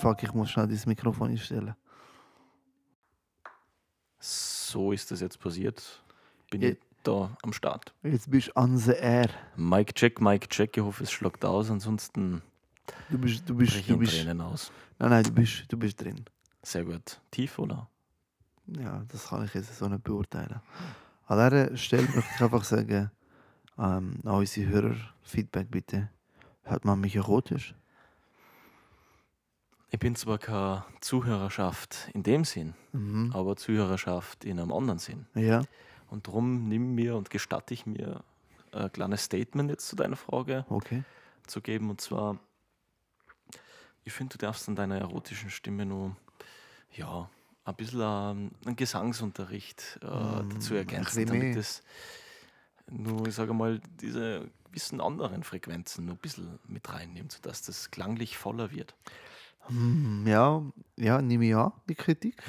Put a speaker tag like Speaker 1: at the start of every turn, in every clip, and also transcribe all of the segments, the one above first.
Speaker 1: fuck, ich muss schnell das Mikrofon einstellen.
Speaker 2: So ist das jetzt passiert. Bin
Speaker 1: Ja.
Speaker 2: ich da am Start.
Speaker 1: Jetzt bist du on the air.
Speaker 2: Mike check, Mike check. Ich hoffe, es schlagt aus. Ansonsten
Speaker 1: Du bist, du bist,
Speaker 2: ich
Speaker 1: du
Speaker 2: in
Speaker 1: bist.
Speaker 2: Tränen aus.
Speaker 1: Nein, nein, du bist, du bist drin.
Speaker 2: Sehr gut. Tief, oder?
Speaker 1: Ja, das kann ich jetzt so nicht beurteilen. An dieser Stelle möchte ich einfach sagen, ähm, an unsere Hörer, Feedback bitte. Hört man mich erotisch?
Speaker 2: Ich bin zwar keine Zuhörerschaft in dem Sinn,
Speaker 1: Mhm.
Speaker 2: aber Zuhörerschaft in einem anderen Sinn.
Speaker 1: Ja,
Speaker 2: Und darum nimm mir und gestatte ich mir ein kleines Statement jetzt zu deiner Frage
Speaker 1: okay.
Speaker 2: zu geben. Und zwar, ich finde, du darfst an deiner erotischen Stimme nur, ja, ein bisschen ähm, einen Gesangsunterricht äh,
Speaker 1: Mm,
Speaker 2: dazu ergänzen, damit es nur, ich sage mal, diese gewissen anderen Frequenzen nur ein bisschen mit reinnimmt, sodass das klanglich voller wird.
Speaker 1: Hm, ja, ja, nehme ich an, die Kritik.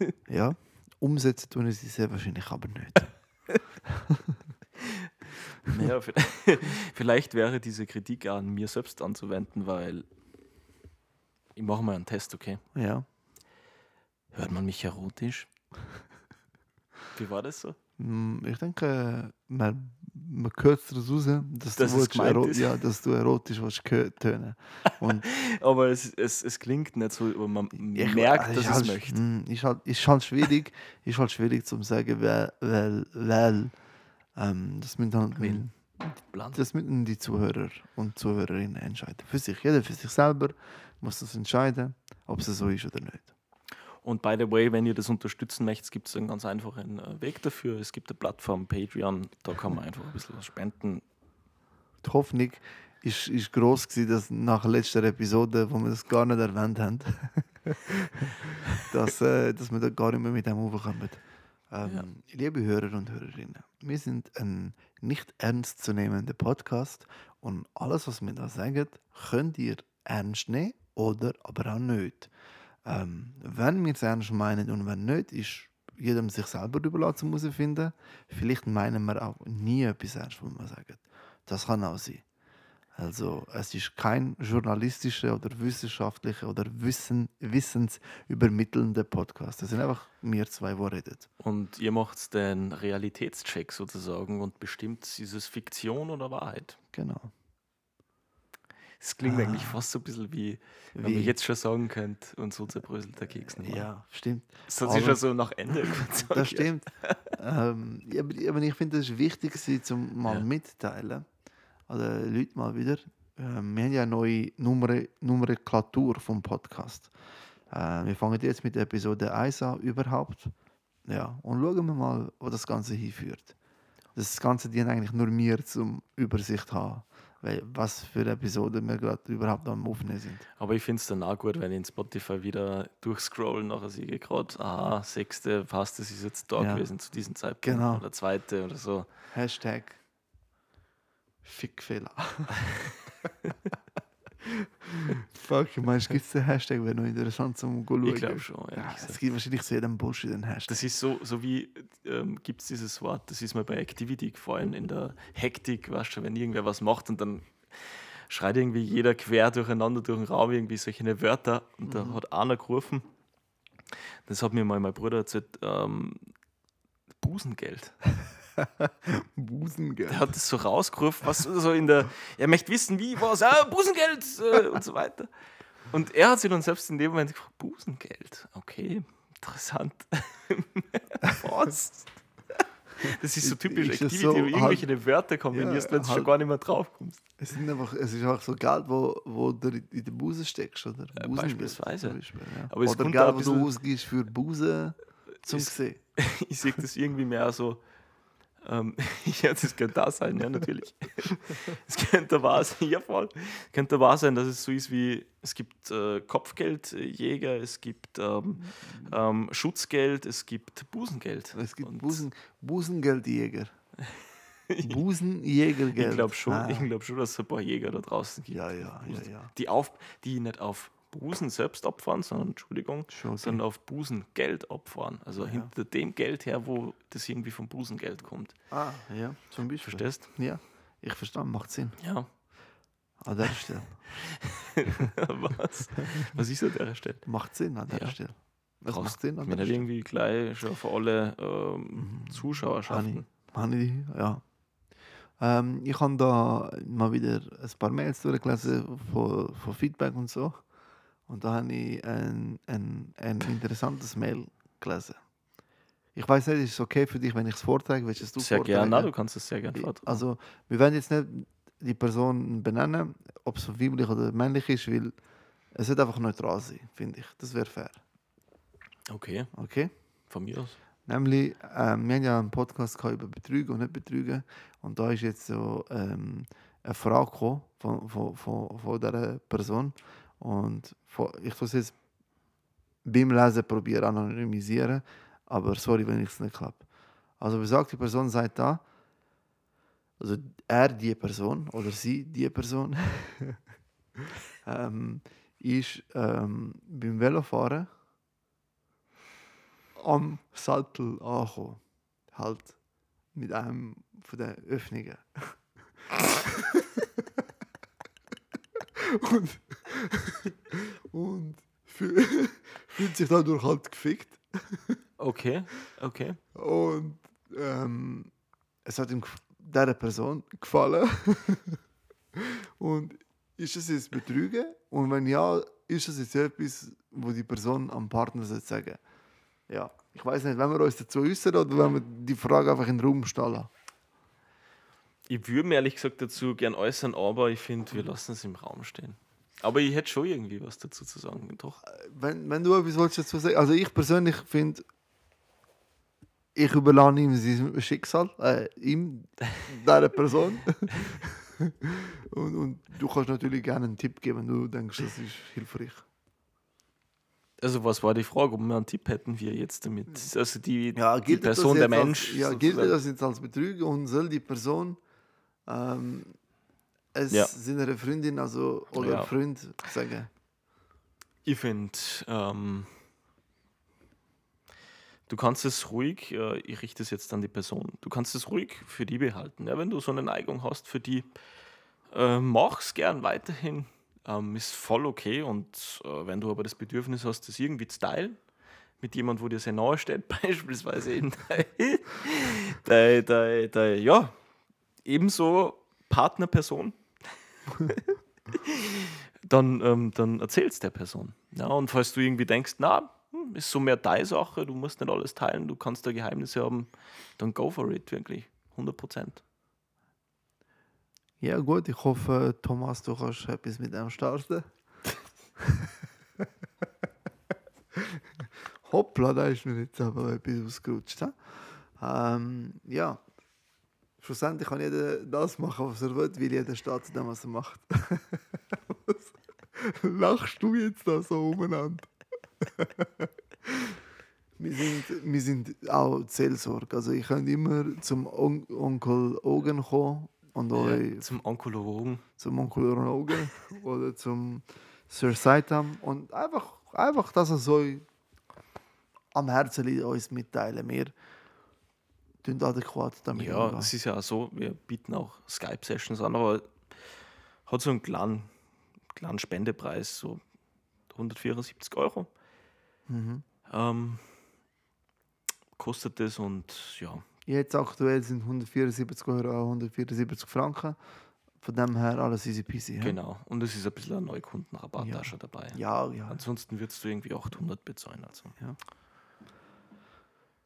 Speaker 1: ja, umsetzen tun sie sehr wahrscheinlich aber nicht.
Speaker 2: Naja, vi- vielleicht wäre diese Kritik an mir selbst anzuwenden, weil ich mache mal einen Test, okay?
Speaker 1: Ja.
Speaker 2: Hört man mich erotisch? Wie war das so?
Speaker 1: Hm, Ich denke, man, man hört es daraus raus, dass,
Speaker 2: Dass
Speaker 1: du, willst
Speaker 2: ist.
Speaker 1: ja, dass du erotisch willst tönen
Speaker 2: Aber es, es, es klingt nicht so, aber man
Speaker 1: ich-
Speaker 2: merkt,
Speaker 1: äh,
Speaker 2: dass es
Speaker 1: halt,
Speaker 2: möchte.
Speaker 1: hm, Ist halt, ist halt schwierig, ist halt schwierig zu sagen, weil, weil, weil ähm, das müssen halt
Speaker 2: Weil. Plan.
Speaker 1: das müssen die Zuhörer und Zuhörerinnen entscheiden. Für sich, jeder für sich selber muss das entscheiden, ob es so ist oder nicht.
Speaker 2: Und by the way, wenn ihr das unterstützen möchtet, gibt es einen ganz einfachen äh, Weg dafür. Es gibt eine Plattform Patreon, da kann man einfach ein bisschen was spenden.
Speaker 1: Die Hoffnung ist, ist groß gewesen, dass nach der letzten Episode, wo wir das gar nicht erwähnt haben, dass, äh, dass wir da gar nicht mehr mit dem aufkommen. Ähm, Liebe Hörer und Hörerinnen, wir sind ein nicht ernstzunehmender Podcast und alles, was wir da sagen, könnt ihr ernst nehmen oder aber auch nicht. Ähm, wenn wir es ernst meinen und wenn nicht, ist jedem sich selber überlassen muss finden. Vielleicht meinen wir auch nie etwas ernst, was wir sagen. Das kann auch sein. Also es ist kein journalistischer oder wissenschaftlicher oder wissen, wissensübermittelnder Podcast. Das sind einfach wir zwei, die reden.
Speaker 2: Und ihr macht den Realitätscheck sozusagen und bestimmt, ist es Fiktion oder Wahrheit.
Speaker 1: Genau.
Speaker 2: Es klingt
Speaker 1: Ah.
Speaker 2: eigentlich fast so ein bisschen wie, wenn
Speaker 1: Wie-
Speaker 2: man jetzt schon sagen könnte, und so zerbröselt der Keks nicht mehr.
Speaker 1: Ja, stimmt.
Speaker 2: Das hat sich schon so nach Ende gezogen.
Speaker 1: Das stimmt. ähm, ja, aber, aber ich finde, es ist wichtig, gewesen, zum mal
Speaker 2: Ja.
Speaker 1: mitteilen. Also Leute mal wieder. Ähm, wir haben ja eine neue Nummer Nomenklatur vom Podcast. Äh, wir fangen jetzt mit Episode 1 an überhaupt. Ja, und schauen wir mal, wo das Ganze hinführt. Das Ganze dient eigentlich nur mir zum Übersicht haben, weil was für Episoden wir gerade überhaupt am Aufnehmen sind.
Speaker 2: Aber ich finde es dann auch gut, wenn ich in Spotify wieder durchscrollen, nachher sehe ich gerade, aha, sechste, passt, das ist jetzt da
Speaker 1: Ja.
Speaker 2: gewesen zu diesem Zeitpunkt.
Speaker 1: Genau.
Speaker 2: Oder zweite oder so.
Speaker 1: Hashtag Fickfehler. Fuck, meinst du, gibt es den Hashtag, wäre noch interessant zum Schauen?
Speaker 2: Ich glaube schon,
Speaker 1: Ja,
Speaker 2: gesagt.
Speaker 1: es gibt wahrscheinlich zu jedem Bullshit einen Hashtag.
Speaker 2: Das ist so, so wie, ähm, gibt es dieses Wort, das ist mir bei Activity gefallen, in der Hektik, weißt du, wenn irgendwer was macht und dann schreit irgendwie jeder quer durcheinander durch den Raum irgendwie solche Wörter und da hat einer gerufen, das hat mir mal mein Bruder erzählt, ähm, Busengeld.
Speaker 1: Busengeld.
Speaker 2: Der hat das so rausgerufen, was so in der, er möchte wissen, wie was, ah, Busengeld äh, und so weiter. Und er hat sich dann selbst in dem Moment gefragt, Busengeld, okay, interessant. was? Das ist so typisch
Speaker 1: Ist das
Speaker 2: Activity,
Speaker 1: so
Speaker 2: wo irgendwelche Wörter kombinierst, wenn du schon
Speaker 1: halt-
Speaker 2: gar nicht mehr drauf kommst.
Speaker 1: Es, sind einfach, es ist auch so Geld, wo, wo du in den Busen steckst, oder? Busengeld
Speaker 2: beispielsweise.
Speaker 1: Beispiel, ja.
Speaker 2: Aber es
Speaker 1: oder
Speaker 2: ein
Speaker 1: wo du ausgibst für Busen zum
Speaker 2: Ist-
Speaker 1: sehen.
Speaker 2: Ich sehe das irgendwie mehr so, ähm, ja, das könnte da sein, ja, natürlich. Es könnte wahr sein, ja voll. Könnte wahr sein, dass es so ist wie, es gibt äh, Kopfgeldjäger, es gibt ähm, ähm, Schutzgeld, es gibt Busengeld.
Speaker 1: Es gibt Busen, Busengeldjäger. Busenjägergeld.
Speaker 2: Ich glaube schon,
Speaker 1: Ah.
Speaker 2: ich glaub schon, dass es ein paar Jäger da draußen gibt.
Speaker 1: Ja, ja, ja, ja.
Speaker 2: Die, auf, die nicht auf Busen selbst abfahren, sondern, Entschuldigung,
Speaker 1: okay.
Speaker 2: sondern auf Busengeld abfahren. Also
Speaker 1: Ja.
Speaker 2: hinter dem Geld her, wo das irgendwie vom Busengeld kommt.
Speaker 1: Ah, ja, zum Beispiel.
Speaker 2: Verstehst?
Speaker 1: Ja, ich verstehe, macht Sinn.
Speaker 2: Ja.
Speaker 1: an der Stelle.
Speaker 2: Was? Was ist an der Stelle?
Speaker 1: Macht Sinn an der
Speaker 2: Ja.
Speaker 1: Stelle. Das
Speaker 2: Krass.
Speaker 1: macht Sinn an der Stelle.
Speaker 2: irgendwie gleich schon für alle ähm,
Speaker 1: Mhm.
Speaker 2: Zuschauerschaften.
Speaker 1: Habe ich, ja. Ähm, ich habe da mal wieder ein paar Mails durchgelesen von, von Feedback und so. Und da habe ich ein, ein, ein interessantes Mail gelesen. Ich weiß nicht, ist es okay für dich, wenn ich es vortrage? Willst du es
Speaker 2: Sehr
Speaker 1: vortragen?
Speaker 2: gerne. Du kannst es sehr gerne vortragen.
Speaker 1: Also, wir werden jetzt nicht die Person benennen, ob es weiblich oder männlich ist, weil es wird einfach neutral sein, finde ich. Das wäre fair.
Speaker 2: Okay,
Speaker 1: Okay?
Speaker 2: von mir aus.
Speaker 1: Nämlich, ähm, wir haben ja einen Podcast über Betrügen und nicht Betrügen. Und da ist jetzt so ähm, eine Frage von, von, von, von dieser Person. Und ich es jetzt beim Lesen probieren anonymisieren. Aber sorry, wenn ich es nicht klappt. Also besagt die Person sagt da, also er die Person oder sie die Person ähm, ist ähm, beim Velofahren am Sattel angekommen. Halt mit einem von den Öffnungen. und und fühl- fühlt sich dadurch halt gefickt.
Speaker 2: Okay, okay.
Speaker 1: Und ähm, es hat ihm dieser Person gefallen. und ist es jetzt Betrügen? Und wenn ja, ist es jetzt etwas, wo die Person am Partner sagen Ja, ich weiß nicht, wenn wir uns dazu äußern oder wenn wir die Frage einfach in den Raum stellen.
Speaker 2: Ich würde mir ehrlich gesagt dazu gern äußern, aber ich finde, wir lassen es im Raum stehen. Aber ich hätte schon irgendwie was dazu zu sagen, doch.
Speaker 1: Wenn, wenn du etwas willst dazu sagen Also ich persönlich finde, ich überlasse ihm sein Schicksal, äh, ihm, dieser Person. und, und du kannst natürlich gerne einen Tipp geben, wenn du denkst, das ist hilfreich.
Speaker 2: Also was war die Frage, ob wir einen Tipp hätten wir jetzt damit? Also die,
Speaker 1: Ja,
Speaker 2: die
Speaker 1: gilt
Speaker 2: Person, der
Speaker 1: jetzt
Speaker 2: Mensch.
Speaker 1: Als, ja, gilt
Speaker 2: sozusagen.
Speaker 1: das jetzt als Betrüger und soll die Person ähm, es
Speaker 2: Ja.
Speaker 1: seiner Freundin also, oder
Speaker 2: Ja.
Speaker 1: Freund sagen?
Speaker 2: Ich finde, ähm, du kannst es ruhig, äh, ich richte es jetzt an die Person, du kannst es ruhig für die behalten. Ja? Wenn du so eine Neigung hast für die, äh, mach's gern weiterhin. Ähm, ist voll okay. Und äh, wenn du aber das Bedürfnis hast, das irgendwie zu teilen, mit jemandem, wo dir sehr nahe steht, beispielsweise eben dein, dein, dein, dein, ja, ebenso Partnerperson, dann, ähm, dann erzähl's der Person. Ja, und falls du irgendwie denkst, na, hm, ist so mehr deine Sache, du musst nicht alles teilen, du kannst da Geheimnisse haben, dann go for it, wirklich. 100 Prozent.
Speaker 1: Ja gut, ich hoffe, Thomas, du kannst etwas mit dem starten. Hoppla, da ist mir jetzt aber etwas ausgerutscht. Ähm, ja, schlussendlich kann jeder das machen, was er will, weil jeder steht zu dem, was er macht. was lachst du jetzt da so umeinander? wir, sind, wir sind auch Seelsorge. Also ich kann immer zum On Onkel Ogen kommen und euch
Speaker 2: Ja, zum Onkologen.
Speaker 1: zum Onkologen oder zum Sir Saitam und einfach, einfach dass er so am Herzen liegt, uns mitteilen. Wir tun adäquat damit
Speaker 2: Ja,
Speaker 1: umgehen.
Speaker 2: es ist ja auch so, wir bieten auch Skype-Sessions an, aber hat so einen kleinen, kleinen Spendepreis, so 174 Euro.
Speaker 1: Mhm.
Speaker 2: Ähm, kostet das und ja,
Speaker 1: Jetzt aktuell sind 174 Euro auch 174 Franken. Von dem her alles easy peasy. Ja,
Speaker 2: genau. Und es ist ein bisschen ein Neukundenrabatt
Speaker 1: Ja.
Speaker 2: auch schon dabei.
Speaker 1: ja. ja.
Speaker 2: Ansonsten würdest du irgendwie 800 bezahlen. Also.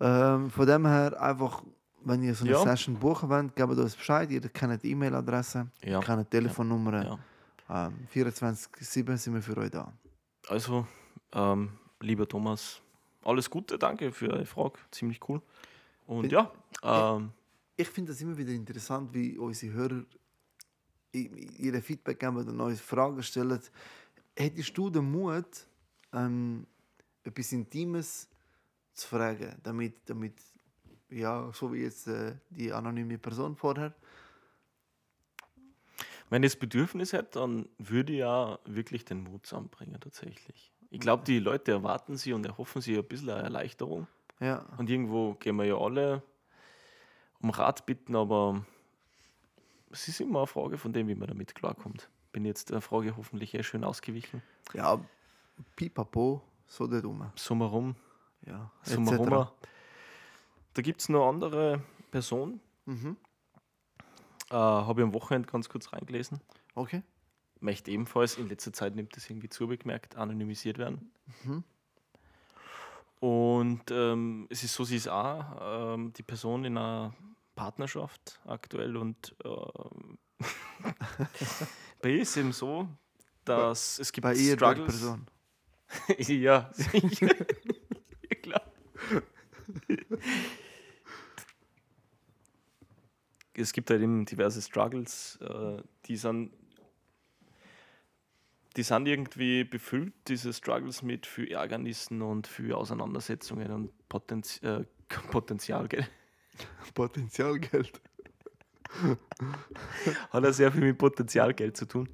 Speaker 1: Ähm, von dem her einfach, wenn ihr so eine
Speaker 2: Ja.
Speaker 1: Session buchen wollt, gebt uns Bescheid. Ihr kennt die E-Mail-Adresse,
Speaker 2: Ja.
Speaker 1: kennt die Telefonnummer.
Speaker 2: Ja.
Speaker 1: Ähm, 24-7 sind wir für euch da.
Speaker 2: Also, ähm, lieber Thomas, alles Gute, danke für deine Frage, ziemlich cool. Und
Speaker 1: Bin-
Speaker 2: ja, ähm,
Speaker 1: Ich finde das immer wieder interessant, wie unsere Hörer ihre Feedback geben und neue Fragen stellen. Hättest du den Mut, ähm, etwas Intimes zu fragen, damit, damit ja, so wie jetzt äh, die anonyme Person vorher,
Speaker 2: wenn das Bedürfnis hätte, dann würde ich ja wirklich den Mut zusammenbringen, tatsächlich. Ich glaube, die Leute erwarten sie und erhoffen sie ein bisschen eine Erleichterung.
Speaker 1: ja,
Speaker 2: Und irgendwo gehen wir ja alle um Rat bitten, aber es ist immer eine Frage von dem, wie man damit klarkommt. bin jetzt der Frage hoffentlich eh schön ausgewichen.
Speaker 1: Ja, pipapo, so der Dumme.
Speaker 2: Summa rum,
Speaker 1: Ja,
Speaker 2: summa. Da gibt es noch andere Personen.
Speaker 1: Mhm.
Speaker 2: Äh, Habe ich am Wochenende ganz kurz reingelesen.
Speaker 1: Okay.
Speaker 2: Möchte ebenfalls, in letzter Zeit nimmt das irgendwie zu, gemerkt, anonymisiert werden.
Speaker 1: Mhm.
Speaker 2: Und ähm, es ist so, sie ist auch ähm, die Person in einer Partnerschaft aktuell und ähm, bei ihr ist eben so, dass es gibt
Speaker 1: Bei ihr
Speaker 2: Struggles.
Speaker 1: Person.
Speaker 2: ja, sicher. es gibt halt eben diverse Struggles, äh, die sind, die sind irgendwie befüllt, diese Struggles mit viel Ärgernissen und viel Auseinandersetzungen und Potenz äh, Potenzial, gell?
Speaker 1: Potenzialgeld.
Speaker 2: Hat ja sehr viel mit Potenzialgeld zu tun.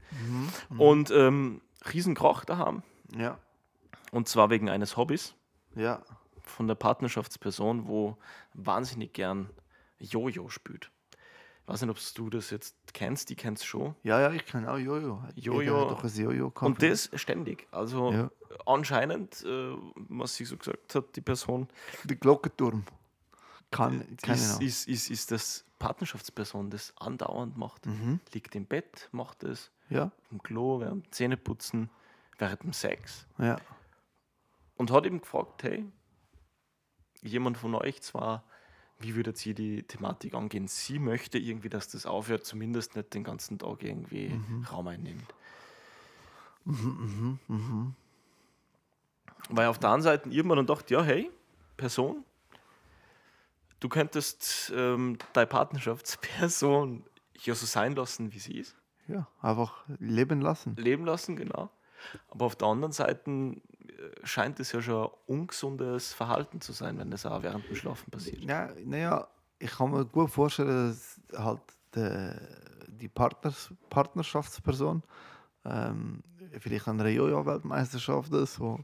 Speaker 1: Mhm.
Speaker 2: Und ähm, Riesenkrach daheim.
Speaker 1: Ja,
Speaker 2: Und zwar wegen eines Hobbys.
Speaker 1: ja.
Speaker 2: Von der Partnerschaftsperson, wo wahnsinnig gern Jojo spielt. Ich weiß nicht, ob du das jetzt kennst, die kennst schon.
Speaker 1: Ja, ja, ich kenne auch Jojo.
Speaker 2: Jojo.
Speaker 1: Doch ein Jojo.
Speaker 2: Und das ständig. Also
Speaker 1: Ja.
Speaker 2: anscheinend, äh, was sie so gesagt hat, die Person,
Speaker 1: Der Glockenturm. Kann, keine
Speaker 2: ist, ist, ist, ist das Partnerschaftsperson, das andauernd macht.
Speaker 1: Mhm.
Speaker 2: Liegt im Bett, macht es,
Speaker 1: Ja,
Speaker 2: im Klo, während Zähneputzen, während dem Sex.
Speaker 1: ja.
Speaker 2: Und hat eben gefragt, hey, jemand von euch zwar, wie würdet ihr die Thematik angehen? Sie möchte irgendwie, dass das aufhört, zumindest nicht den ganzen Tag irgendwie Raum einnimmt. Weil auf der anderen Seite irgendwann dann dachte, ja, hey, Person, du könntest ähm, deine Partnerschaftsperson ja so sein lassen, wie sie ist,
Speaker 1: Ja, einfach leben lassen.
Speaker 2: leben lassen, genau. Aber auf der anderen Seite scheint es ja schon ein ungesundes Verhalten zu sein, wenn das auch während dem Schlafen passiert.
Speaker 1: Ja, naja, ich kann mir gut vorstellen, dass halt die Partners, Partnerschaftsperson ähm, vielleicht an einer Jojo-Weltmeisterschaft so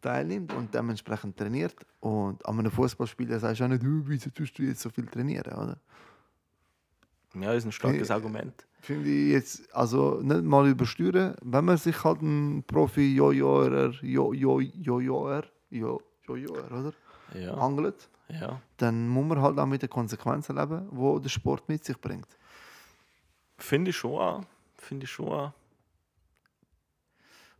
Speaker 1: teilnimmt und dementsprechend trainiert. Und an einem Fußballspieler sagst du auch nicht, «Du, wieso tust du jetzt so viel trainieren, oder?
Speaker 2: Ja, ist ein starkes
Speaker 1: Äh,
Speaker 2: Argument.
Speaker 1: Finde ich jetzt, also nicht mal übersteuern, wenn man sich halt einen Profi-Jojoer, Jo-Jo-Jojoer, Jo- Jojoer, oder?
Speaker 2: Ja,
Speaker 1: Angelt,
Speaker 2: ja.
Speaker 1: dann muss man halt auch mit den Konsequenzen leben, die der Sport mit sich bringt.
Speaker 2: Finde ich schon auch. Finde ich schon auch.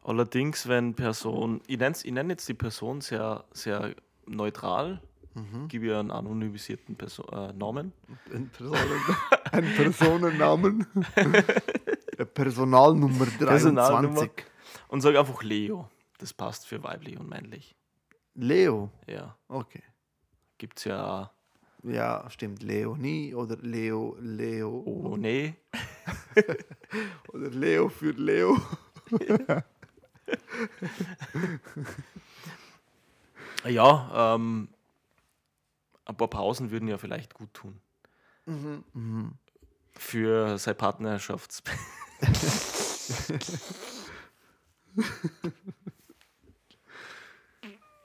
Speaker 2: Allerdings, wenn Person, ich nenne, ich nenne jetzt die Person sehr, sehr neutral,
Speaker 1: Mhm.
Speaker 2: gebe ihr einen anonymisierten Perso äh, Namen.
Speaker 1: Ein, Personen ein Personennamen. Eine Personalnummer 23.
Speaker 2: Personalnummer. Und sage einfach Leo. Das passt für weiblich und männlich.
Speaker 1: Leo.
Speaker 2: Ja,
Speaker 1: Okay.
Speaker 2: gibt es ja
Speaker 1: Ja, stimmt. Leonie oder Leo, Leo.
Speaker 2: Oh, nee.
Speaker 1: Oder Leo für Leo.
Speaker 2: Ja, ähm, ein paar Pausen würden ja vielleicht gut tun.
Speaker 1: Mhm.
Speaker 2: Für seine Partnerschafts...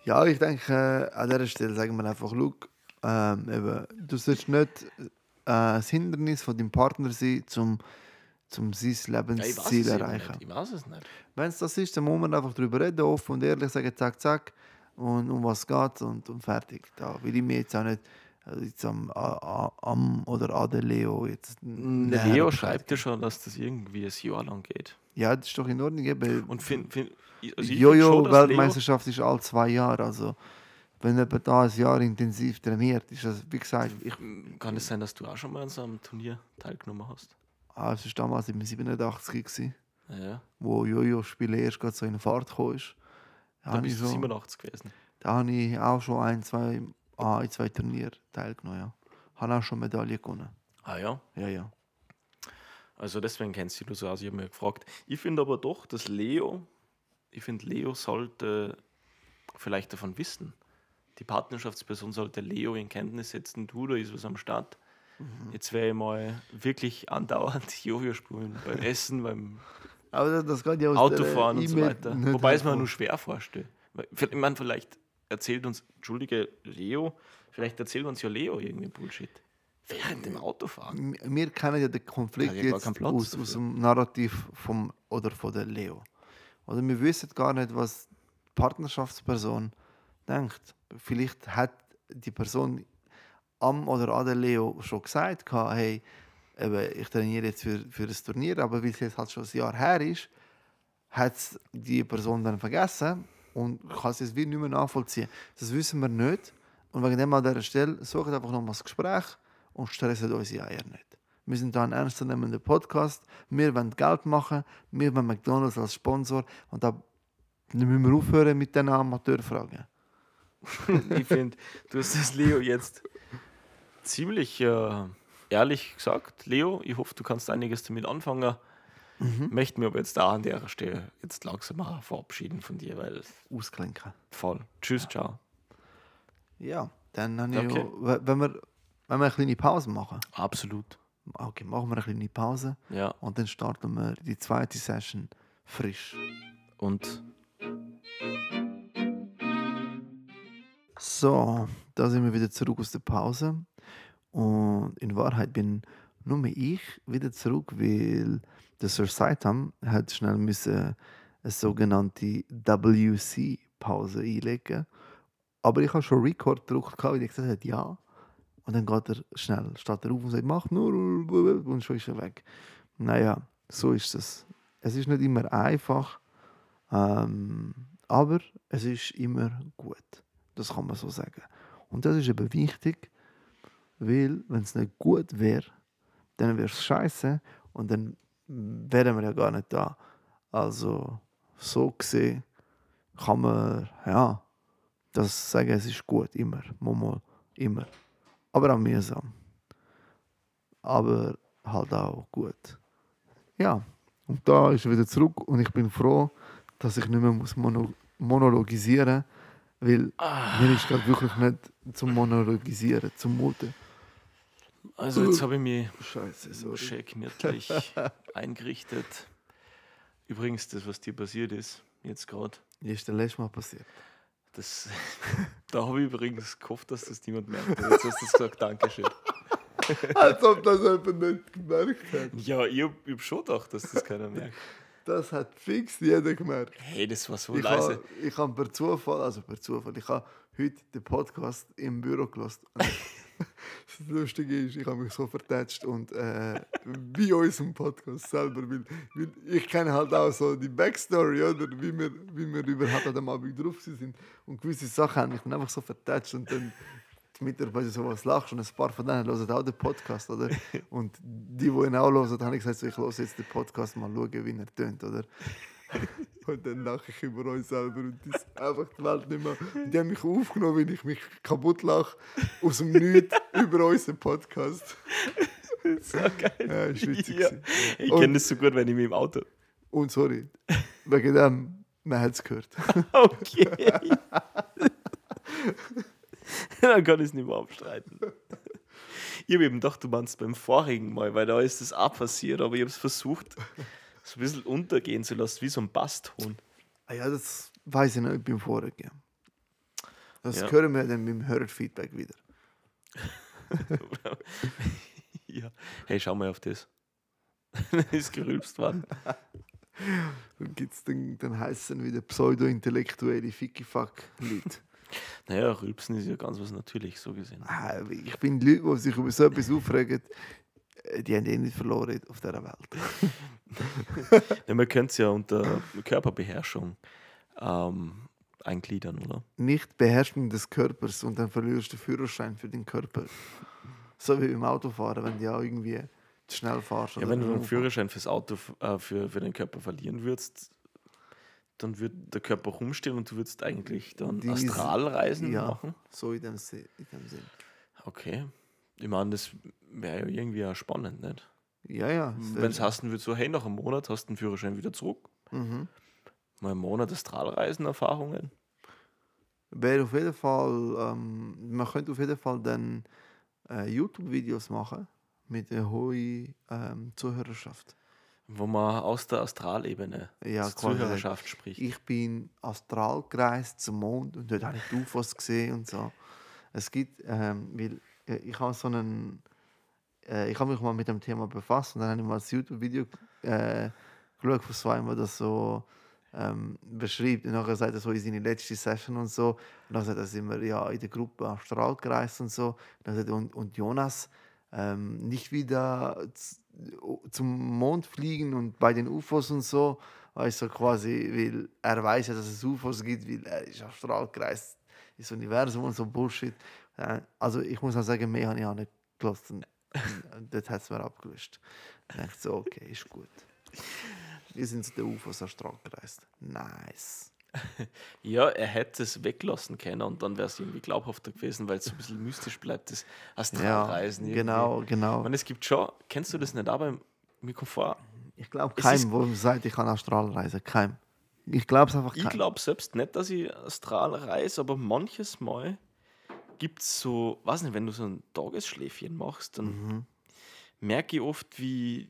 Speaker 1: Ja, ich denke, äh, an dieser Stelle sagen wir einfach, Luke, ähm, eben, du sollst nicht äh, das Hindernis von deinem Partner sein, zum, zum sein
Speaker 2: Ja, ich
Speaker 1: Lebensziel
Speaker 2: eben
Speaker 1: erreichen.
Speaker 2: Ich weiß es nicht.
Speaker 1: Wenn es das ist, dann muss man einfach darüber reden, offen und ehrlich sagen, zack, zack, und um was geht und, und fertig. Da will ich mir jetzt auch nicht äh, jetzt am, am oder an den Leo jetzt.
Speaker 2: Der Leo schreibt ja schon, dass das irgendwie ein Jahr lang geht.
Speaker 1: Ja, das ist doch in Ordnung. Eben.
Speaker 2: Und find, find, also find dass Leo,
Speaker 1: Jojo-Weltmeisterschaft ist alle zwei Jahre. Also, wenn jemand da ein Jahr intensiv trainiert, ist das, wie gesagt, ich,
Speaker 2: kann es sein, dass du auch schon mal an so einem Turnier teilgenommen hast?
Speaker 1: ah, es war damals im 87 gewesen,
Speaker 2: Ja,
Speaker 1: wo Jojo-Spielen erst gerade so in Fahrt gekommen ist. Da habe ich, so,
Speaker 2: 87 gewesen.
Speaker 1: da habe ich auch schon ein, zwei, ah, in zwei Turnieren teilgenommen. Ja. Habe auch schon Medaillen gewonnen.
Speaker 2: Ah ja,
Speaker 1: Ja, ja.
Speaker 2: also deswegen kennst du so aus. Ich habe mir gefragt. Ich finde aber doch, dass Leo, ich finde, Leo sollte vielleicht davon wissen. Die Partnerschaftsperson sollte Leo in Kenntnis setzen, du, da ist was am Start.
Speaker 1: Mhm.
Speaker 2: Jetzt werde ich mal wirklich andauernd Jojo spielen, beim Essen, beim
Speaker 1: Aber das, geht ja aus
Speaker 2: Autofahren und so weiter. Wobei es mir nur schwer vorstellt. Ich meine, vielleicht erzählt uns, Entschuldige, Leo, vielleicht erzählt uns ja Leo irgendwie Bullshit. Während dem Autofahren.
Speaker 1: Wir kennen ja den Konflikt
Speaker 2: ja
Speaker 1: jetzt aus, aus dem Narrativ vom oder von der Leo. Oder wir wissen gar nicht, was die Partnerschaftsperson denkt. Vielleicht hat die Person am oder an der Leo schon gesagt, hey, eben, ich trainiere jetzt für, für das Turnier, aber weil es jetzt halt schon ein Jahr her ist, hat die Person dann vergessen und kann es jetzt wie nicht mehr nachvollziehen. Das wissen wir nicht. Und wegen dem an dieser Stelle sucht einfach nochmal das Gespräch und stresst unsere Eier nicht. Wir sind da ein ernstzunehmender Podcast. Wir wollen Geld machen. Wir wollen McDonalds als Sponsor. Und da müssen wir aufhören mit diesen Amateurfragen.
Speaker 2: ich finde, du hast das Leo jetzt ziemlich äh, ehrlich gesagt. Leo, ich hoffe, du kannst einiges damit anfangen. Mhm. Möchte mir aber jetzt da an der Stelle jetzt langsam mal verabschieden von dir, weil.
Speaker 1: Ausklinken.
Speaker 2: Voll. Tschüss, ja. ciao.
Speaker 1: Ja, dann habe okay. ich, wenn wir, wenn wir eine kleine Pause machen.
Speaker 2: Absolut.
Speaker 1: Okay, machen wir eine kleine Pause.
Speaker 2: Ja.
Speaker 1: Und dann starten wir die zweite Session frisch.
Speaker 2: Und
Speaker 1: so, da sind wir wieder zurück aus der Pause. Und in Wahrheit bin nur ich wieder zurück, weil der Sir Saitam hat schnell müssen eine sogenannte WC-Pause einlegen. Aber ich habe schon Record gedrückt, weil ich gesagt habe, ja. Und dann geht er schnell, steht er auf und sagt, mach nur und schon ist er weg. Naja, so ist es. Es ist nicht immer einfach, ähm, aber es ist immer gut. Das kann man so sagen. Und das ist eben wichtig, weil, wenn es nicht gut wäre, dann wäre es scheiße und dann wären wir ja gar nicht da. Also, so gesehen kann man, ja, das sagen, es ist gut, immer, mal, immer. Aber auch mühsam. Aber halt auch gut. Ja, und da ist er wieder zurück und ich bin froh, dass ich nicht mehr muss mono monologisieren muss weil ah. mir ist gerade wirklich nicht zum Monologisieren, zum Muten.
Speaker 2: Also jetzt habe ich mich Scheiße, schön gemütlich eingerichtet. Übrigens, das, was dir passiert ist, jetzt gerade.
Speaker 1: Ist der letzte Mal passiert.
Speaker 2: Das, da habe ich übrigens gehofft, dass das niemand merkt. Jetzt hast du gesagt, Dankeschön.
Speaker 1: Als ob das jemand nicht gemerkt hat.
Speaker 2: Ja, ich habe hab schon gedacht, dass das keiner merkt.
Speaker 1: Das hat fix jeder gemerkt.
Speaker 2: Hey, das war so
Speaker 1: ich
Speaker 2: leise.
Speaker 1: Ha, ich habe per Zufall, also per Zufall, ich habe heute den Podcast im Büro gelassen. Das Lustige ist, ich habe mich so vertätscht und äh, wie unserem Podcast selber, weil, weil, ich kenne halt auch so die Backstory, oder wie wir, wie wir überhaupt an dem Abend drauf sind und gewisse Sachen haben mich einfach so vertätscht und dann die Mitarbeiter sowas lachst und ein paar von denen hören auch den Podcast, oder? Und die, die ihn auch hören, haben gesagt, so, ich höre jetzt den Podcast mal schauen, wie er tönt, oder? und dann lache ich über uns selber und das einfach die Welt nicht mehr. Und die haben mich aufgenommen, wenn ich mich kaputt lache, aus dem Nichts über unseren Podcast.
Speaker 2: so geil.
Speaker 1: Ja, ist witzig.
Speaker 2: Ja. Ich kenne das so gut, wenn ich mich im Auto.
Speaker 1: Und sorry, wegen dem, man hat es gehört.
Speaker 2: okay. Dann kann ich es nicht mehr abstreiten. Ich habe eben gedacht, du meinst beim vorigen Mal, weil da ist das auch passiert, aber ich habe es versucht, so ein bisschen untergehen zu lassen, wie so ein Basston.
Speaker 1: Ah ja, das weiß ich nicht beim vorigen. Das ja. hören wir dann mit dem Hörerfeedback wieder.
Speaker 2: ja. Hey, schau mal auf das. ist gerülpst worden.
Speaker 1: dann gibt es dann, dann heißen wieder pseudo-intellektuelle Ficky-Fuck-Lied.
Speaker 2: Naja, Rülpsen ist ja ganz was natürlich, so gesehen.
Speaker 1: Ah, ich finde, Leute, die sich über so etwas aufregen, die haben eh nicht verloren auf dieser Welt.
Speaker 2: ja, man könnte es ja unter Körperbeherrschung ähm, eingliedern, oder?
Speaker 1: Nicht Beherrschung des Körpers und dann verlierst du den Führerschein für den Körper. So wie beim Autofahren, wenn du ja irgendwie zu schnell fahrst.
Speaker 2: Ja, wenn du einen Führerschein fürs Auto, äh, für, für den Körper verlieren würdest, dann wird der Körper rumstehen und du würdest eigentlich dann Die Astralreisen ja, machen?
Speaker 1: so in dem, in dem Sinn.
Speaker 2: Okay. Ich meine, das wäre ja irgendwie auch spannend, nicht?
Speaker 1: Ja, ja.
Speaker 2: Wenn es heißen würde, so, hey, nach einem Monat hast du den Führerschein wieder zurück.
Speaker 1: Mhm.
Speaker 2: Mal einen Monat Astralreisen-Erfahrungen.
Speaker 1: Wäre auf jeden Fall, ähm, man könnte auf jeden Fall dann äh, YouTube-Videos machen mit einer hohen ähm, Zuhörerschaft.
Speaker 2: Wo man aus der Astralebene
Speaker 1: ja,
Speaker 2: Zuhörerschaft spricht.
Speaker 1: Ich bin astral gereist zum Mond und dort habe ich UFOs gesehen und so. Es gibt, ähm, weil ich habe so einen, äh, ich habe mich mal mit dem Thema befasst und dann habe ich mal ein YouTube-Video äh, geschaut von wo das so ähm, beschreibt. Und nachher sagt er so in seine letzte Session und so. Und dann sagt er, sind wir ja in der Gruppe Astral gereist und so. Und, dann sagt er, und, und Jonas ähm, nicht wieder zum Mond fliegen und bei den UFOs und so. Du, quasi, weil er weiß ja, dass es UFOs gibt, weil er ist astral gereist ins Universum und so Bullshit. Äh, Also ich muss auch sagen, mehr habe ich auch nicht gelassen. Dort hat es mir abgelöscht. Ich dachte so, okay, ist gut. Wir sind zu den UFOs astral gereist. Nice.
Speaker 2: Ja, er hätte es weglassen können und dann wäre es irgendwie glaubhafter gewesen, weil es so ein bisschen mystisch bleibt, das
Speaker 1: Ja,
Speaker 2: Astralreisen. irgendwie.
Speaker 1: genau, genau.
Speaker 2: Ich meine, es gibt schon, kennst du das nicht auch beim Mikrofon?
Speaker 1: Ich glaube keinem, wo ihm sagt, ich kann astral reisen. Keinem. Ich glaube es einfach
Speaker 2: Ich
Speaker 1: keinem.
Speaker 2: glaube selbst nicht, dass ich astral reise, aber manches Mal gibt es so, weiß nicht, wenn du so ein Tagesschläfchen machst, dann
Speaker 1: Mhm.
Speaker 2: merke ich oft, wie,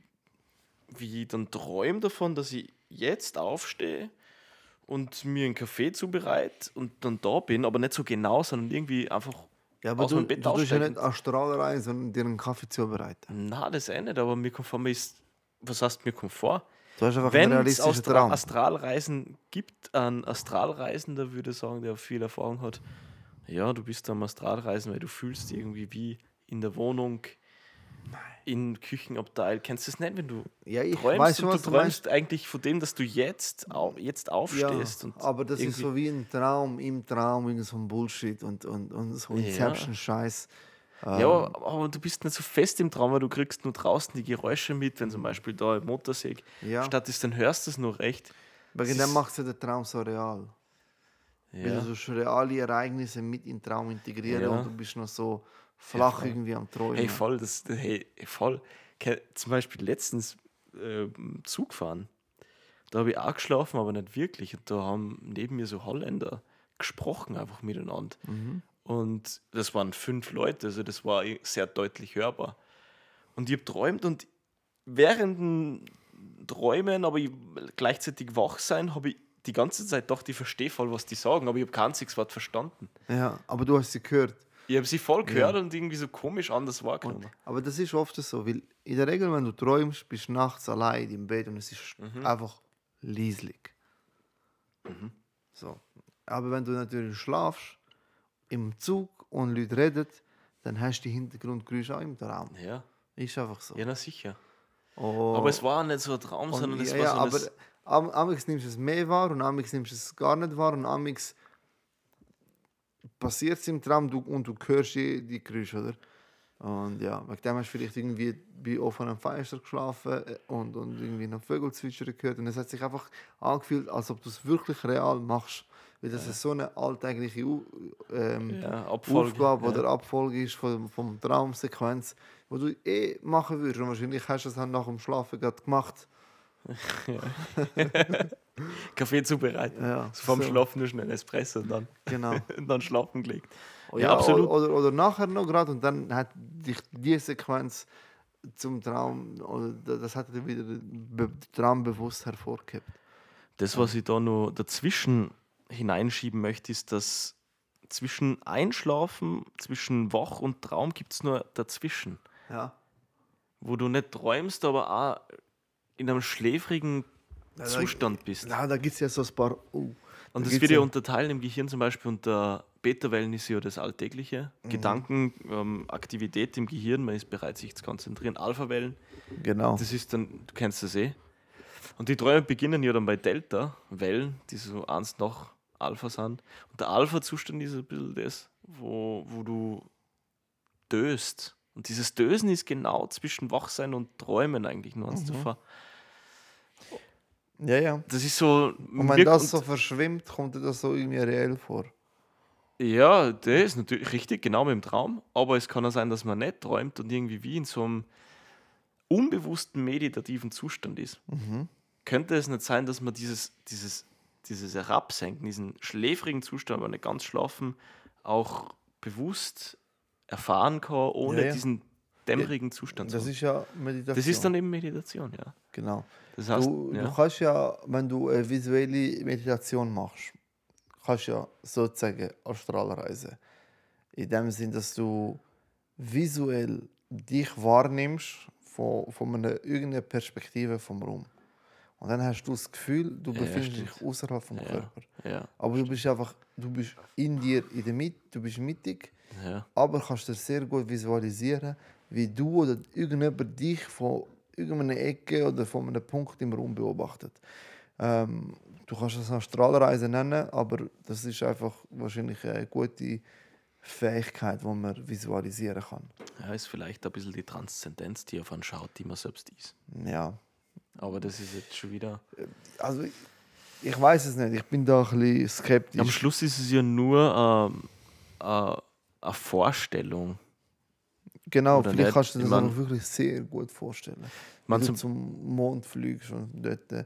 Speaker 2: wie ich dann träume davon, dass ich jetzt aufstehe und mir einen Kaffee zubereite und dann da bin, aber nicht so genau, sondern irgendwie einfach
Speaker 1: Ja, aber
Speaker 2: aus
Speaker 1: du,
Speaker 2: meinem
Speaker 1: du
Speaker 2: Bett
Speaker 1: tust ja nicht astral reisen, sondern dir einen Kaffee zubereiten.
Speaker 2: Na, das eh nicht, aber mir kommt vor, mir ist, was heißt mir kommt vor?
Speaker 1: Du hast einfach
Speaker 2: Wenn es Astra
Speaker 1: Traum.
Speaker 2: Astralreisen gibt, ein Astralreisender würde sagen, der viel Erfahrung hat, ja, du bist am Astralreisen, weil du fühlst irgendwie wie in der Wohnung, in Küchenabteil. Kennst du das nicht, wenn du
Speaker 1: Ja, ich
Speaker 2: träumst
Speaker 1: weiß
Speaker 2: und du
Speaker 1: du
Speaker 2: träumst eigentlich von dem, dass du jetzt, au jetzt aufstehst?
Speaker 1: Ja,
Speaker 2: und
Speaker 1: aber das ist so wie ein Traum im Traum, irgend so ein Bullshit und, und, und so
Speaker 2: Ja.
Speaker 1: Inception-Scheiß. Ähm,
Speaker 2: Ja, aber, aber du bist nicht so fest im Traum, weil du kriegst nur draußen die Geräusche mit, wenn zum Beispiel da im Motorsäg
Speaker 1: Ja.
Speaker 2: statt ist, dann hörst du es noch recht.
Speaker 1: Dem
Speaker 2: ist-
Speaker 1: macht ja der Traum so real.
Speaker 2: Ja.
Speaker 1: du so schon reale Ereignisse mit in den Traum integrieren
Speaker 2: Ja.
Speaker 1: und du bist noch so flach
Speaker 2: voll.
Speaker 1: irgendwie am Träumen.
Speaker 2: Hey, voll, das, hey, voll. Zum Beispiel letztens äh, Zug fahren. Da habe ich auch geschlafen, aber nicht wirklich. Und da haben neben mir so Holländer gesprochen, einfach miteinander.
Speaker 1: Mhm.
Speaker 2: Und das waren fünf Leute, also das war eh sehr deutlich hörbar. Und ich habe träumt und während dem Träumen, aber ich gleichzeitig wach sein, habe ich die ganze Zeit gedacht, ich verstehe voll, was die sagen, aber ich habe kein einziges Wort verstanden.
Speaker 1: Ja, aber du hast sie gehört.
Speaker 2: Ich habe sie voll gehört und irgendwie so komisch anders wahrgenommen.
Speaker 1: Aber das ist oft so, weil in der Regel, wenn du träumst, bist du nachts allein im Bett und es ist
Speaker 2: Mhm.
Speaker 1: einfach leislich. So. Aber wenn du natürlich schlafst, im Zug und Leute reden, dann hast du die Hintergrundgeräusche auch im Traum.
Speaker 2: Ja,
Speaker 1: Ist einfach so.
Speaker 2: ja, na sicher.
Speaker 1: Oh.
Speaker 2: Aber es war nicht so ein Traum,
Speaker 1: Und
Speaker 2: sondern es
Speaker 1: ja,
Speaker 2: war
Speaker 1: ja,
Speaker 2: so ein
Speaker 1: am, amix nimmst du es mehr wahr und amix nimmst du es gar nicht wahr und amix passiert es im Traum du, und du hörst die, die Geräusche, oder? Und ja, wegen dem hast du vielleicht irgendwie bei offenem Fenster geschlafen äh, und, und irgendwie noch Vögel zwitschern gehört und es hat sich einfach angefühlt, als ob du es wirklich real machst. Weil das ist so eine alltägliche ähm,
Speaker 2: Ja, Abfolge,
Speaker 1: Aufgabe
Speaker 2: ja.
Speaker 1: oder Abfolge ist vom, vom Traumsequenz, wo du eh machen würdest. Und wahrscheinlich hast du es dann nach dem Schlafen gerade gemacht.
Speaker 2: Kaffee zubereitet.
Speaker 1: Ja,
Speaker 2: so vorm
Speaker 1: so.
Speaker 2: Schlafen nur schnell Espresso und dann,
Speaker 1: Genau.
Speaker 2: und dann schlafen gelegt.
Speaker 1: Oh
Speaker 2: Ja, absolut.
Speaker 1: Oder, oder nachher noch gerade und dann hat dich die Sequenz zum Traum, oder da- das hat dir wieder den Traum bewusst hervorgehebt.
Speaker 2: Das, was ich da noch dazwischen hineinschieben möchte, ist, dass zwischen Einschlafen, zwischen Wach und Traum gibt es nur dazwischen,
Speaker 1: Ja.
Speaker 2: wo du nicht träumst, aber auch in einem schläfrigen
Speaker 1: da-
Speaker 2: Zustand bist.
Speaker 1: Na, da gibt es ja so ein paar. Oh,
Speaker 2: Und
Speaker 1: da
Speaker 2: das wird ja unterteilen im Gehirn zum Beispiel unter Beta-Wellen ist ja das Alltägliche.
Speaker 1: Mhm.
Speaker 2: Gedanken, ähm, Aktivität im Gehirn, man ist bereit, sich zu konzentrieren. Alpha-Wellen,
Speaker 1: Genau.
Speaker 2: das ist dann, du kennst das eh. Und die Träume beginnen ja dann bei Delta-Wellen, die so eins nach Alpha sind. Und der Alpha-Zustand ist ein bisschen das, wo, wo du döst. Und dieses Dösen ist genau zwischen Wachsein und Träumen eigentlich nur eins
Speaker 1: Mhm.
Speaker 2: zuvor.
Speaker 1: Ja, ja.
Speaker 2: Das ist so.
Speaker 1: Und wenn das so verschwimmt, kommt dir das so irgendwie reell vor.
Speaker 2: Ja, das ist natürlich richtig, genau mit dem Traum. Aber es kann auch sein, dass man nicht träumt und irgendwie wie in so einem unbewussten meditativen Zustand ist.
Speaker 1: Mhm.
Speaker 2: Könnte es nicht sein, dass man dieses, dieses, dieses Herabsenken, diesen schläfrigen Zustand, aber nicht ganz schlafen, auch bewusst erfahren kann, ohne
Speaker 1: Ja, ja.
Speaker 2: diesen dämmerigen Zustand zu
Speaker 1: Das ist ja Meditation.
Speaker 2: Das ist dann eben Meditation, ja.
Speaker 1: Genau.
Speaker 2: Das heißt,
Speaker 1: Du,
Speaker 2: ja.
Speaker 1: du kannst ja, wenn du eine visuelle Meditation machst, kannst ja sozusagen Astralreise. In dem Sinn, dass du visuell dich wahrnimmst von, von einer irgendeiner Perspektive vom Raum. Und dann hast du das Gefühl, du
Speaker 2: Ja,
Speaker 1: befindest
Speaker 2: stimmt.
Speaker 1: dich außerhalb vom
Speaker 2: Ja.
Speaker 1: Körper.
Speaker 2: Ja,
Speaker 1: Aber du bist einfach, du bist in dir, in der Mitte, du bist mittig,
Speaker 2: ja,
Speaker 1: aber kannst dir sehr gut visualisieren, wie du oder irgendjemand dich von irgendeiner Ecke oder von einem Punkt im Raum beobachtet. Ähm, du kannst das eine Strahlreise nennen, aber das ist einfach wahrscheinlich eine gute Fähigkeit, die man visualisieren kann.
Speaker 2: ja, ist vielleicht ein bisschen die Transzendenz, die einen schaut, die man selbst ist.
Speaker 1: Ja,
Speaker 2: Aber das ist jetzt schon wieder.
Speaker 1: also ich, ich weiß es nicht. Ich bin da ein bisschen skeptisch.
Speaker 2: Am Schluss ist es ja nur ähm, äh, eine Vorstellung.
Speaker 1: Genau,
Speaker 2: Oder
Speaker 1: vielleicht
Speaker 2: nicht?
Speaker 1: kannst du dir das aber wirklich sehr gut vorstellen.
Speaker 2: Man
Speaker 1: Wenn du
Speaker 2: zum,
Speaker 1: zum Mond fliegst und dort, äh,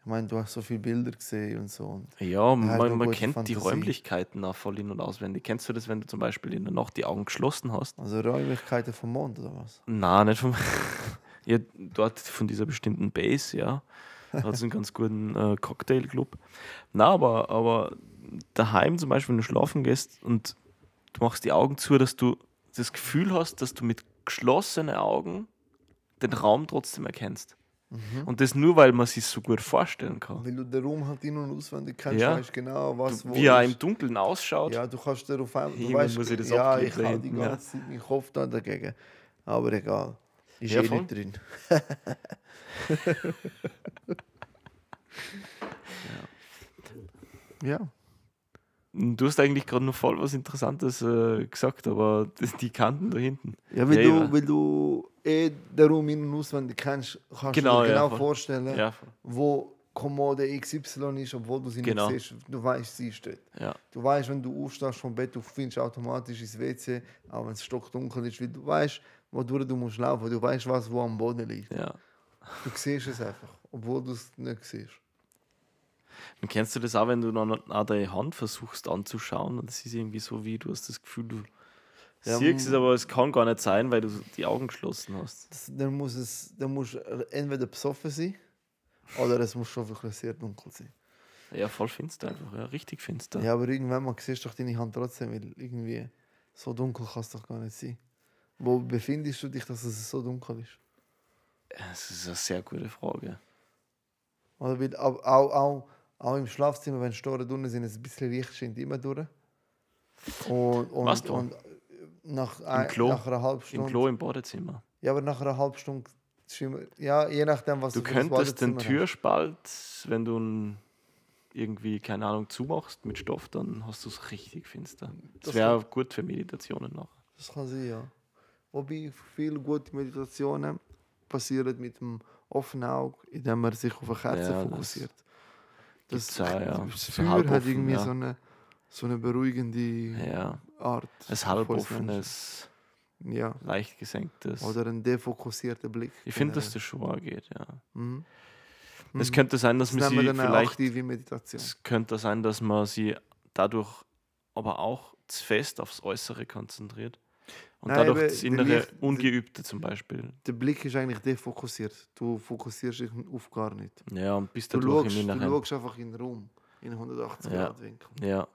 Speaker 1: ich meine, du hast so viele Bilder gesehen und so. Und
Speaker 2: ja, man,
Speaker 1: noch
Speaker 2: man kennt die
Speaker 1: Fantasie.
Speaker 2: Räumlichkeiten auch voll in- und auswendig. Kennst du das, wenn du zum Beispiel in der Nacht die Augen geschlossen hast?
Speaker 1: also Räumlichkeiten vom Mond oder was?
Speaker 2: Nein, nicht vom. ja, dort von dieser bestimmten Base, ja. Da hat es einen ganz guten äh, Cocktailclub. Na, aber, aber daheim zum Beispiel, wenn du schlafen gehst und du machst die Augen zu, dass du das Gefühl hast, dass du mit geschlossenen Augen den Raum trotzdem erkennst. Und das nur, weil man sich so gut vorstellen kann.
Speaker 1: Weil du den Raum halt in- und auswendig kennst,
Speaker 2: Ja.
Speaker 1: weißt genau, was wo
Speaker 2: Wie er im. Dunkeln ausschaut.
Speaker 1: Ja, du kannst dir auf einmal, du
Speaker 2: Irgendwann
Speaker 1: weißt,
Speaker 2: muss ich das
Speaker 1: ja, ich habe die
Speaker 2: ja.
Speaker 1: ganze Zeit meinen Kopf da dagegen. Aber egal, ist
Speaker 2: Ja,
Speaker 1: eh
Speaker 2: voll.
Speaker 1: nicht drin. ja.
Speaker 2: Du hast eigentlich gerade noch voll was Interessantes äh, gesagt, aber das, die Kanten da hinten.
Speaker 1: Ja, weil,
Speaker 2: Ja,
Speaker 1: du, weil du eh den Raum in- und auswendig kennst, kannst
Speaker 2: Genau,
Speaker 1: du dir
Speaker 2: ja,
Speaker 1: genau vorstellen,
Speaker 2: Ja, voll.
Speaker 1: wo Kommode XY ist, obwohl du sie
Speaker 2: Genau.
Speaker 1: nicht siehst. Du weißt, sie ist dort.
Speaker 2: ja.
Speaker 1: Du weißt, wenn du aufstehst vom Bett, du findest automatisch ins WC, auch wenn es stockdunkel ist, weil du weißt, wodurch du musst laufen. Du weißt, was wo am Boden liegt.
Speaker 2: ja.
Speaker 1: Du siehst es einfach, obwohl du es nicht siehst.
Speaker 2: Und kennst du das auch, wenn du dann auch deine Hand versuchst anzuschauen? Und das ist irgendwie so, wie du hast das Gefühl, du
Speaker 1: Ja,
Speaker 2: siehst es,
Speaker 1: m-
Speaker 2: aber es kann gar nicht sein, weil du die Augen geschlossen hast.
Speaker 1: Das, dann muss es dann muss entweder besoffen sein oder es muss schon wirklich sehr dunkel sein.
Speaker 2: Ja, voll finster einfach, ja, richtig finster.
Speaker 1: Ja, aber irgendwann mal siehst du doch deine Hand trotzdem, weil irgendwie so dunkel kann es doch gar nicht sein. Wo befindest du dich, dass es so dunkel ist?
Speaker 2: Das ist eine sehr gute Frage.
Speaker 1: Oder weil auch, auch, auch, auch im Schlafzimmer, wenn Storen drinnen sind, es ein bisschen Licht scheint immer durch. Und, und,
Speaker 2: Was da?
Speaker 1: und nach, ein,
Speaker 2: Klo?
Speaker 1: nach einer halben
Speaker 2: Im
Speaker 1: Stunde.
Speaker 2: Klo im Badezimmer.
Speaker 1: Ja, aber nach einer halben Stunde ja, je nachdem, was
Speaker 2: Du
Speaker 1: das
Speaker 2: könntest den Türspalt, wenn du irgendwie, keine Ahnung, zumachst mit Stoff, dann hast du es richtig finster. Das
Speaker 1: Das
Speaker 2: wäre gut für Meditationen noch.
Speaker 1: Das kann sein, ja. Wobei viele gute Meditationen passieren mit dem offenen Auge, indem man sich auf eine Kerze
Speaker 2: Ja, das gibt's auch, ja.
Speaker 1: Feuer hat irgendwie
Speaker 2: ja.
Speaker 1: so, eine, so eine beruhigende
Speaker 2: Ja,
Speaker 1: Art.
Speaker 2: ein halboffenes.
Speaker 1: Ja.
Speaker 2: leicht gesenktes.
Speaker 1: Oder ein defokussierter Blick.
Speaker 2: Ich finde, dass das schon auch geht, ja.
Speaker 1: Mhm.
Speaker 2: Es
Speaker 1: Mhm.
Speaker 2: könnte sein, dass
Speaker 1: das
Speaker 2: man sie
Speaker 1: dann
Speaker 2: vielleicht.
Speaker 1: aktive Meditation.
Speaker 2: Es könnte sein, dass man sie dadurch aber auch zu fest aufs Äußere konzentriert. Und
Speaker 1: Nein,
Speaker 2: dadurch das innere
Speaker 1: Licht-
Speaker 2: Ungeübte zum Beispiel.
Speaker 1: Der Blick ist eigentlich defokussiert. Du fokussierst dich auf gar nicht.
Speaker 2: Ja, und bist
Speaker 1: Du schaust,
Speaker 2: im
Speaker 1: du
Speaker 2: Inneren.
Speaker 1: schaust einfach in den Raum. In 180
Speaker 2: Ja.
Speaker 1: Grad Winkel.
Speaker 2: Ja,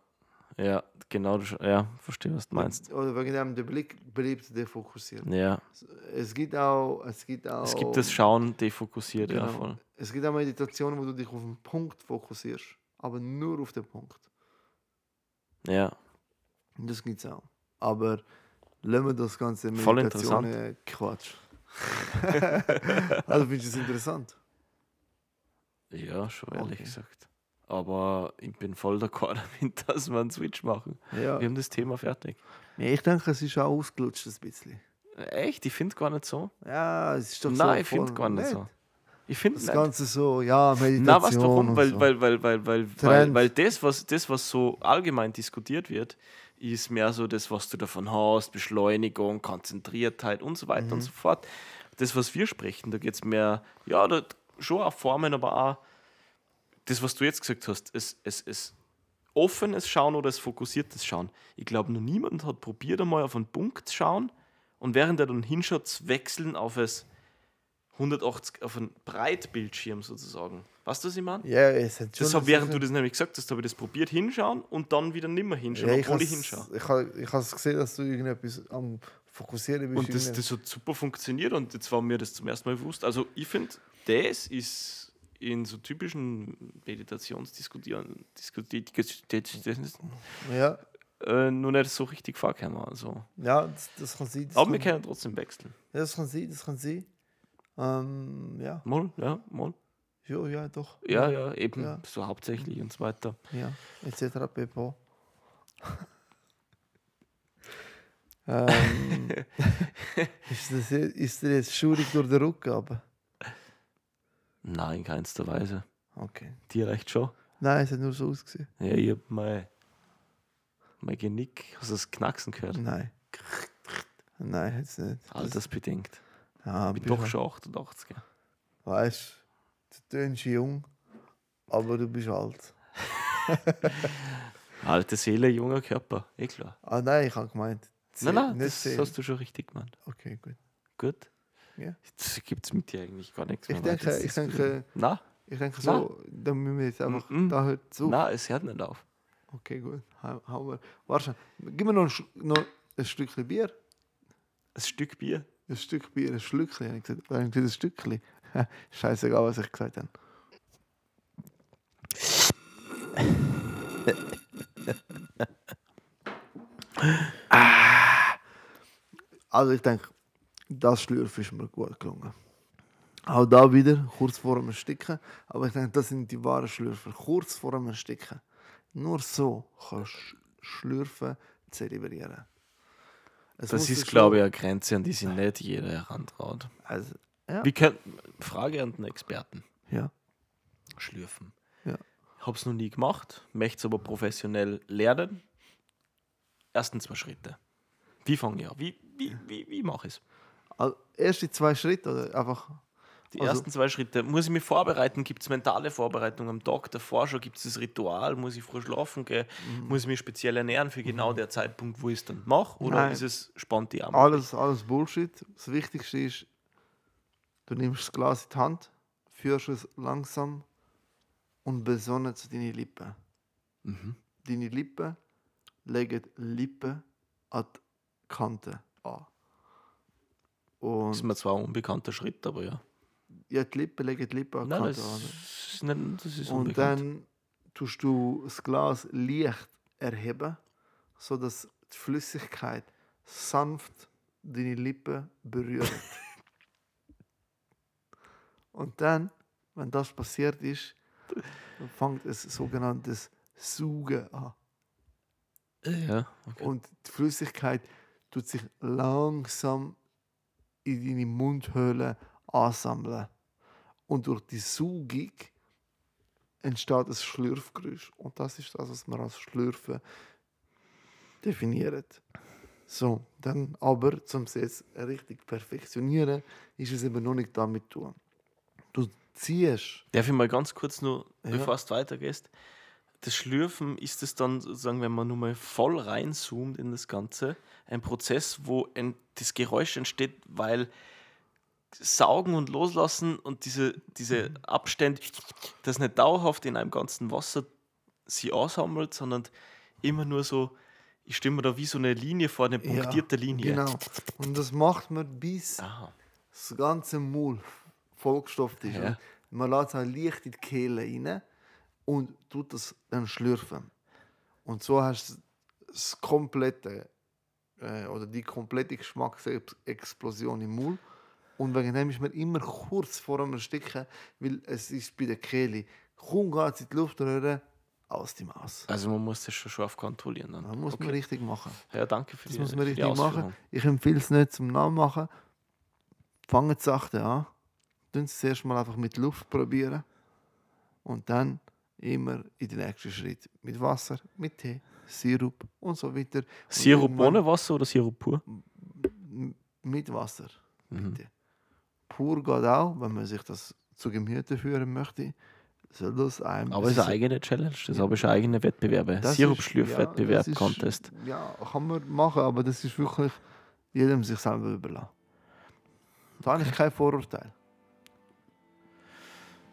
Speaker 2: ja, genau. Ja, verstehe, was du meinst.
Speaker 1: Oder wegen dem der Blick bleibt defokussiert.
Speaker 2: Ja,
Speaker 1: Es gibt auch. Es gibt auch.
Speaker 2: es gibt das Schauen defokussiert, ja,
Speaker 1: Genau.
Speaker 2: voll.
Speaker 1: Es gibt auch Meditationen, wo du dich auf einen Punkt fokussierst. Aber nur auf den Punkt.
Speaker 2: Ja,
Speaker 1: Und Das gibt es auch. Aber lassen wir das ganze
Speaker 2: Voll
Speaker 1: Meditationen Quatsch. also findest du es interessant?
Speaker 2: ja, schon ehrlich
Speaker 1: Okay.
Speaker 2: gesagt. Aber ich bin voll d'accord damit, dass wir einen Switch machen.
Speaker 1: Ja.
Speaker 2: Wir haben das Thema fertig.
Speaker 1: Nee, ich denke, es ist auch ausgelutscht ein bisschen.
Speaker 2: Echt? Ich finde gar nicht so.
Speaker 1: Ja, es ist doch so.
Speaker 2: Nein, ich finde gar nicht
Speaker 1: nett.
Speaker 2: so. Ich finde
Speaker 1: Das
Speaker 2: nicht.
Speaker 1: Ganze so, ja, Meditation.
Speaker 2: Na, warum?
Speaker 1: und
Speaker 2: Weil,
Speaker 1: so.
Speaker 2: weil, weil, weil, weil, weil,
Speaker 1: Trend.
Speaker 2: weil das was, das, was so allgemein diskutiert wird, ist mehr so das, was du davon hast, Beschleunigung, Konzentriertheit und so weiter
Speaker 1: Mhm.
Speaker 2: und so fort. Das, was wir sprechen, da geht es mehr, ja, da, schon auf Formen, aber auch das, was du jetzt gesagt hast, es, es, es offenes Schauen oder es fokussiertes Schauen. Ich glaube, noch niemand hat probiert, einmal auf einen Punkt zu schauen und während er dann hinschaut, zu wechseln auf es 180, auf einen Breitbildschirm sozusagen. Weißt du, was ich meine?
Speaker 1: Ja, es hat schon.
Speaker 2: Das hab, während du das nämlich gesagt hast, habe ich das probiert hinschauen und dann wieder nimmer hinschauen,
Speaker 1: ja, ich
Speaker 2: obwohl ich hinschaue.
Speaker 1: Ich habe ich has gesehen, dass du irgendetwas am Fokussieren bist.
Speaker 2: Und das, das hat super funktioniert und jetzt war mir das zum ersten Mal bewusst. Also ich finde, das ist in so typischen Meditationsdiskutieren diskutiert,
Speaker 1: Ja,
Speaker 2: äh, nur nicht so richtig vorkommen. Also.
Speaker 1: ja das, das kann sein. Das
Speaker 2: Aber wir
Speaker 1: kann,
Speaker 2: können trotzdem wechseln.
Speaker 1: ja, das kann sein, das kann sein. Ähm, ja,
Speaker 2: Mal, ja, mal.
Speaker 1: Ja, ja, doch.
Speaker 2: Ja, ja, eben
Speaker 1: Ja.
Speaker 2: so hauptsächlich und so weiter.
Speaker 1: Ja, etc. pp. ähm, ist, das, ist dir jetzt schurig durch den Rücken, aber.
Speaker 2: Nein, in keinster Weise.
Speaker 1: Okay.
Speaker 2: Dir reicht schon.
Speaker 1: Nein, es hat nur so ausgesehen.
Speaker 2: Ja, ich hab mein, mein Genick, hast du das Knacksen gehört?
Speaker 1: Nein. Nein, jetzt nicht.
Speaker 2: Altersbedingt.
Speaker 1: Ja,
Speaker 2: Ich bin doch schon 88. gell?
Speaker 1: Weißt du, du tönst jung, aber du bist alt.
Speaker 2: Alte Seele, junger Körper. Eh klar.
Speaker 1: Ah, nein, ich habe gemeint.
Speaker 2: Nein, nein, das
Speaker 1: sehen.
Speaker 2: hast du schon richtig gemeint.
Speaker 1: Okay, gut.
Speaker 2: Gut.
Speaker 1: Ja.
Speaker 2: Jetzt gibt es mit dir eigentlich gar nichts
Speaker 1: Ich
Speaker 2: mehr
Speaker 1: denke,
Speaker 2: weiter zu
Speaker 1: ich denke.
Speaker 2: Na,
Speaker 1: ich denke so, da müssen wir jetzt einfach,
Speaker 2: Mhm.
Speaker 1: da hört zu.
Speaker 2: na, es hört nicht auf.
Speaker 1: Okay, gut. Hau, hau mal. Warte, gib mir noch ein, noch ein Stückchen Bier.
Speaker 2: Ein Stück Bier.
Speaker 1: Ein Stück Bier, ein Schlückchen. ich ich gesagt, ein Stückchen. Scheißegal, was ich gesagt habe. Ah. also ich denke, das Schlürfen ist mir gut gelungen. Auch da wieder, kurz vor dem Ersticken. Aber ich denke, das sind die wahren Schlürfer. Kurz vor dem Ersticken. Nur so kannst du Schlürfen zelebrieren. Es
Speaker 2: Das ist, glaube ich, eine Grenze, an die sich nicht jeder herantraut.
Speaker 1: Also, ja.
Speaker 2: Wir könnten, Frage an den Experten,
Speaker 1: ja.
Speaker 2: schlürfen.
Speaker 1: Ja.
Speaker 2: Ich habe es noch nie gemacht, möchte es aber professionell lernen. Ersten zwei Schritte. Wie fange ich an? Wie, wie, wie, wie mache ich es?
Speaker 1: Also, erste zwei Schritte oder einfach.
Speaker 2: Die
Speaker 1: Also-
Speaker 2: ersten zwei Schritte. Muss ich mich vorbereiten? Gibt es mentale Vorbereitung am Tag davor schon? Gibt es das Ritual? Muss ich früh schlafen gehen?
Speaker 1: Mhm.
Speaker 2: Muss ich mich speziell ernähren für genau den Zeitpunkt, wo ich es dann mache? Oder
Speaker 1: Nein.
Speaker 2: ist es spontan?
Speaker 1: Alles, alles Bullshit. Das Wichtigste ist, du nimmst das Glas in die Hand, führst es langsam und besonnen zu deinen Lippen.
Speaker 2: Mhm.
Speaker 1: Deine Lippen legen die Lippen an die Kante an.
Speaker 2: Das
Speaker 1: Und
Speaker 2: ist mir zwar ein unbekannter Schritt, aber ja.
Speaker 1: ja, die Lippen legen die Lippen an die
Speaker 2: Nein,
Speaker 1: Kante
Speaker 2: das
Speaker 1: an.
Speaker 2: ist, nicht, das ist
Speaker 1: Und
Speaker 2: unbekannt.
Speaker 1: dann tust du das Glas leicht erheben, sodass die Flüssigkeit sanft deine Lippen berührt. Und dann, wenn das passiert ist, dann fängt es sogenanntes Saugen an.
Speaker 2: ja, okay.
Speaker 1: Und die Flüssigkeit tut sich langsam in deine Mundhöhle ansammeln. Und durch die Saugung entsteht ein Schlürfgeräusch. Und das ist das, was wir als Schlürfen definieren. So, dann aber, um es jetzt richtig perfektionieren, ist es eben noch nicht damit tun. Du ziehst.
Speaker 2: Darf ich mal ganz kurz nur,
Speaker 1: Ja.
Speaker 2: bevor du weitergehst, das Schlürfen, ist es dann sozusagen, wenn man nur mal voll reinzoomt in das Ganze, ein Prozess, wo ein, das Geräusch entsteht, weil Saugen und Loslassen und diese, diese Abstände, das nicht dauerhaft in einem ganzen Wasser sie ansammelt, sondern immer nur so, ich stimme da wie so eine Linie vor, eine punktierte Linie.
Speaker 1: Genau. Und das macht man bis
Speaker 2: Aha.
Speaker 1: das ganze Maul vollgestopft ist.
Speaker 2: Ja.
Speaker 1: Man lässt es auch leicht in die Kehle rein und tut das dann schlürfen. Und so hast du das komplette äh, oder die komplette Geschmacksexplosion im Maul. Und wegen dem ist man immer kurz vor dem Ersticken, weil es ist bei der Kehle. Kaum geht es in die Luftröhre, aus die Maus.
Speaker 2: Also man muss das schon scharf kontrollieren. Dann.
Speaker 1: Das muss man
Speaker 2: Okay.
Speaker 1: richtig machen.
Speaker 2: Ja, danke für
Speaker 1: Das
Speaker 2: die,
Speaker 1: muss man
Speaker 2: die
Speaker 1: richtig machen. Ich empfehle es nicht zum Nachmachen. Fangen Sie sachte an. Tun es zuerst mal einfach mit Luft probieren. Und dann immer in den nächsten Schritt. Mit Wasser, mit Tee, Sirup und so weiter.
Speaker 2: Sirup ohne Wasser oder Sirup pur?
Speaker 1: Mit Wasser.
Speaker 2: Mhm.
Speaker 1: Bitte. Pur geht auch, wenn man sich das zu Gemüte führen möchte. Soll das einem.
Speaker 2: Aber es ist eine eigene Challenge, das habe ich schon eigene Wettbewerbe.
Speaker 1: Das ist-
Speaker 2: Sirup-Schlürfwettbewerb,
Speaker 1: ja,
Speaker 2: Contest.
Speaker 1: Ja, kann man machen, aber das ist wirklich jedem sich selber überlassen. Da habe ich kein Vorurteil.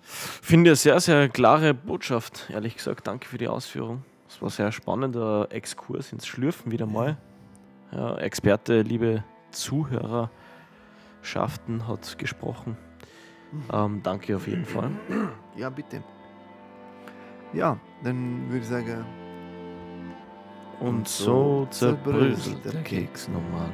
Speaker 2: Finde ich eine sehr, sehr klare Botschaft, ehrlich gesagt. Danke für die Ausführung. Es war ein sehr spannender Exkurs ins Schlürfen wieder mal. Ja, Experte, liebe Zuhörerschaften, hat gesprochen. Ähm, danke auf jeden Fall.
Speaker 1: Ja, bitte. Ja, dann würde ich sagen,
Speaker 2: Und so zerbröselt der Keks nochmal.